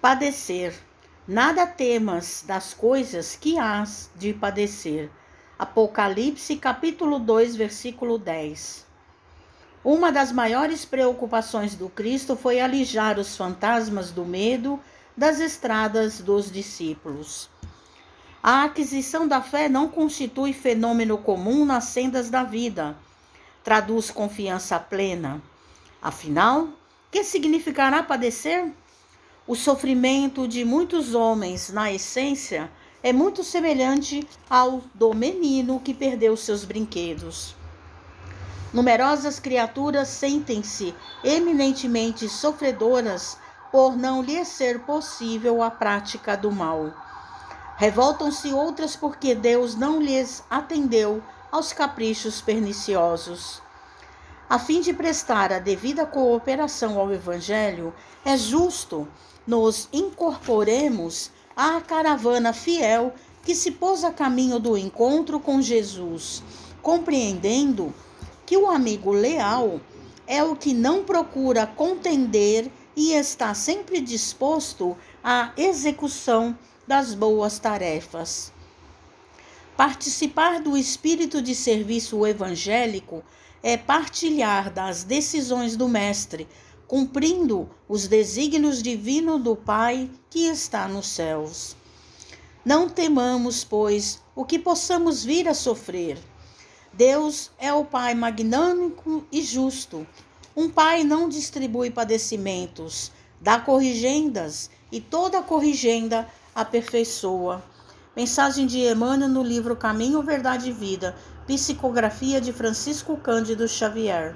Padecer. Nada temas das coisas que hás de padecer. Apocalipse, capítulo 2, versículo 10. Uma das maiores preocupações do Cristo foi alijar os fantasmas do medo das estradas dos discípulos. A aquisição da fé não constitui fenômeno comum nas sendas da vida. Traduz confiança plena. Afinal, que significará padecer? O sofrimento de muitos homens, na essência, é muito semelhante ao do menino que perdeu seus brinquedos. Numerosas criaturas sentem-se eminentemente sofredoras por não lhes ser possível a prática do mal. Revoltam-se outras porque Deus não lhes atendeu aos caprichos perniciosos. A fim de prestar a devida cooperação ao Evangelho, é justo nos incorporemos à caravana fiel que se pôs a caminho do encontro com Jesus, compreendendo que o amigo leal é o que não procura contender e está sempre disposto à execução das boas tarefas. Participar do espírito de serviço evangélico é partilhar das decisões do Mestre, cumprindo os desígnios divinos do Pai que está nos céus. Não temamos, pois, o que possamos vir a sofrer. Deus é o Pai magnânico e justo. Um Pai não distribui padecimentos, dá corrigendas e toda corrigenda aperfeiçoa. Mensagem de Emmanuel no livro Caminho, Verdade e Vida, psicografia de Francisco Cândido Xavier.